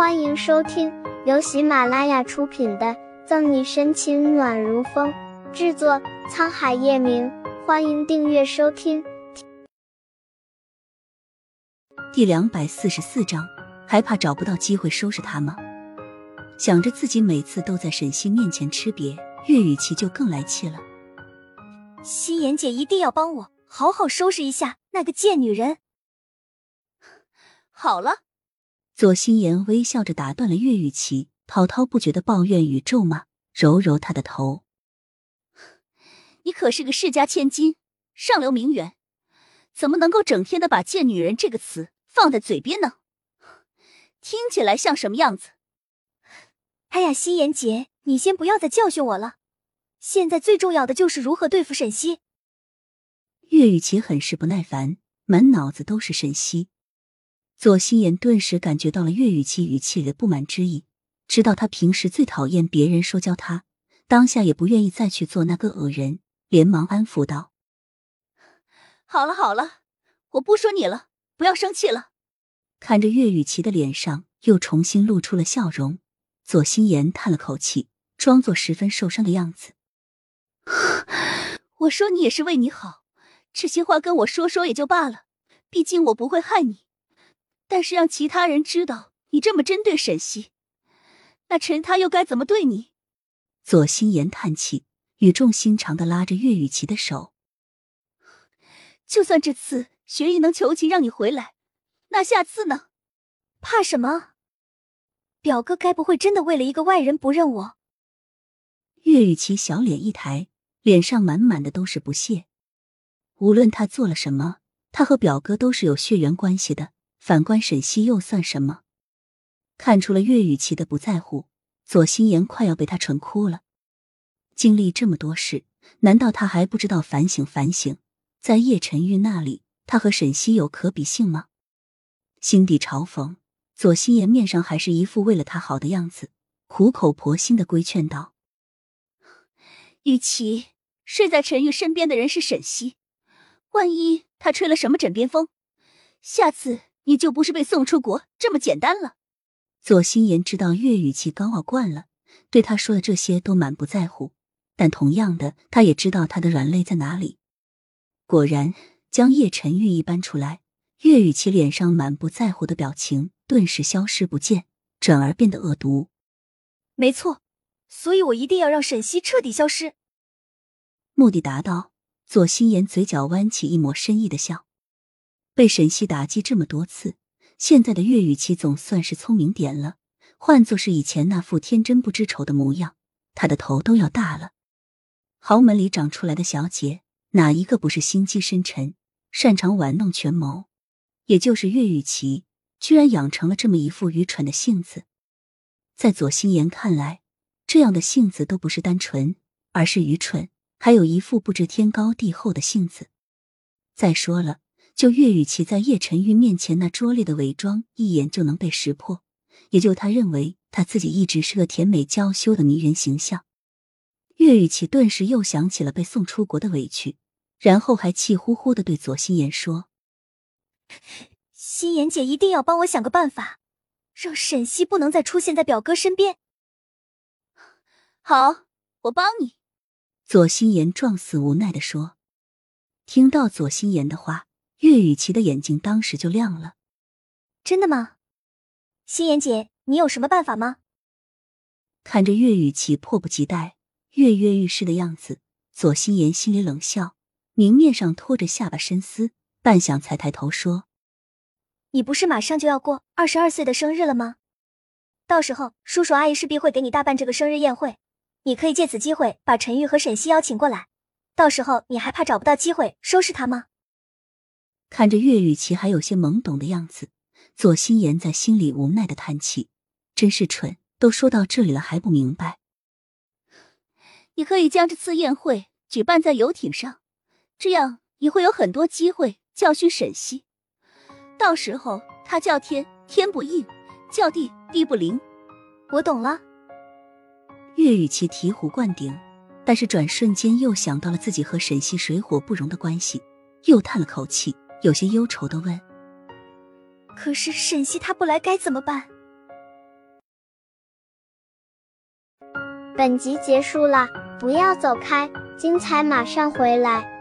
欢迎收听由喜马拉雅出品的《赠你深情暖如风》，制作沧海夜明。欢迎订阅收听。第两百四十四章，还怕找不到机会收拾他吗？想着自己每次都在沈西面前吃瘪，岳雨琪就更来气了。夕颜姐一定要帮我好好收拾一下那个贱女人。好了。左心言微笑着打断了岳雨琪滔滔不绝的抱怨与咒骂，揉揉她的头：“你可是个世家千金，上流名媛，怎么能够整天的把‘贱女人’这个词放在嘴边呢？听起来像什么样子？”哎呀，心妍姐，你先不要再教训我了。现在最重要的就是如何对付沈西。岳雨琪很是不耐烦，满脑子都是沈西。左心言顿时感觉到了岳雨琪语气里的不满之意，知道他平时最讨厌别人说教他，当下也不愿意再去做那个恶人，连忙安抚道：“好了好了，我不说你了，不要生气了。”看着岳雨琪的脸上又重新露出了笑容，左心言叹了口气，装作十分受伤的样子：“ 我说你也是为你好，这些话跟我说说也就罢了，毕竟我不会害你。”但是让其他人知道你这么针对沈西，那陈他又该怎么对你？左心言叹气，语重心长的拉着岳雨琪的手。就算这次学艺能求情让你回来，那下次呢？怕什么？表哥该不会真的为了一个外人不认我？岳雨琪小脸一抬，脸上满满的都是不屑。无论他做了什么，他和表哥都是有血缘关系的。反观沈西又算什么？看出了岳雨琪的不在乎，左心言快要被他蠢哭了。经历这么多事，难道他还不知道反省反省？在叶晨玉那里，他和沈西有可比性吗？心底嘲讽，左心言面上还是一副为了他好的样子，苦口婆心的规劝道：“雨琪，睡在陈玉身边的人是沈西，万一他吹了什么枕边风，下次……”你就不是被送出国这么简单了。左心言知道岳雨琪高傲惯了，对他说的这些都满不在乎。但同样的，他也知道他的软肋在哪里。果然，将叶晨玉一搬出来，岳雨琪脸上满不在乎的表情顿时消失不见，转而变得恶毒。没错，所以我一定要让沈西彻底消失。目的达到，左心言嘴角弯起一抹深意的笑。被沈西打击这么多次，现在的岳雨琪总算是聪明点了。换作是以前那副天真不知丑的模样，他的头都要大了。豪门里长出来的小姐，哪一个不是心机深沉、擅长玩弄权谋？也就是岳雨琪，居然养成了这么一副愚蠢的性子。在左心言看来，这样的性子都不是单纯，而是愚蠢，还有一副不知天高地厚的性子。再说了。就岳雨琪在叶晨玉面前那拙劣的伪装，一眼就能被识破。也就他认为他自己一直是个甜美娇羞的迷人形象。岳雨琪顿时又想起了被送出国的委屈，然后还气呼呼的对左心言说：“心妍姐一定要帮我想个办法，让沈西不能再出现在表哥身边。”好，我帮你。”左心言状似无奈的说。听到左心言的话。岳雨琪的眼睛当时就亮了，真的吗？心妍姐，你有什么办法吗？看着岳雨琪迫不及待、跃跃欲试的样子，左心言心里冷笑，明面上拖着下巴深思，半晌才抬头说：“你不是马上就要过二十二岁的生日了吗？到时候叔叔阿姨势必会给你大办这个生日宴会，你可以借此机会把陈玉和沈西邀请过来，到时候你还怕找不到机会收拾他吗？”看着岳雨琪还有些懵懂的样子，左心言在心里无奈的叹气：“真是蠢，都说到这里了还不明白。”你可以将这次宴会举办在游艇上，这样你会有很多机会教训沈西。到时候他叫天天不应，叫地地不灵。我懂了。岳雨琪醍醐灌顶，但是转瞬间又想到了自己和沈西水火不容的关系，又叹了口气。有些忧愁的问。可是沈西他不来该怎么办？本集结束了不要走开精彩马上回来。